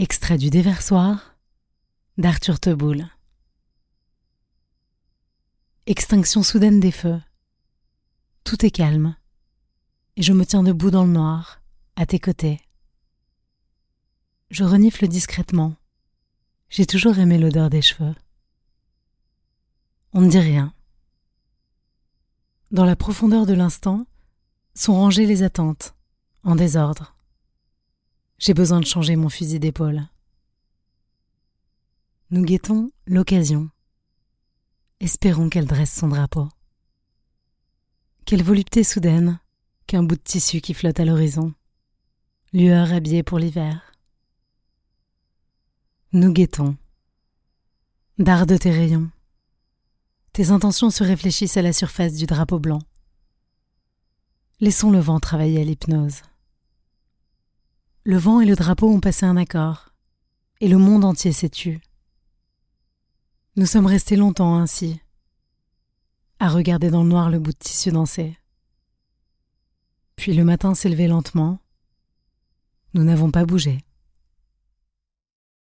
Extrait du Déversoir d'Arthur Teboul. Extinction soudaine des feux. Tout est calme, et je me tiens debout dans le noir, à tes côtés. Je renifle discrètement. J'ai toujours aimé l'odeur des cheveux. On ne dit rien. Dans la profondeur de l'instant sont rangées les attentes, en désordre. J'ai besoin de changer mon fusil d'épaule. Nous guettons l'occasion. Espérons qu'elle dresse son drapeau. Quelle volupté soudaine qu'un bout de tissu qui flotte à l'horizon. Lueur habillée pour l'hiver. Nous guettons. Darde tes rayons. Tes intentions se réfléchissent à la surface du drapeau blanc. Laissons le vent travailler à l'hypnose. Le vent et le drapeau ont passé un accord, et le monde entier s'est tu. Nous sommes restés longtemps ainsi, à regarder dans le noir le bout de tissu danser. Puis le matin levé lentement. Nous n'avons pas bougé.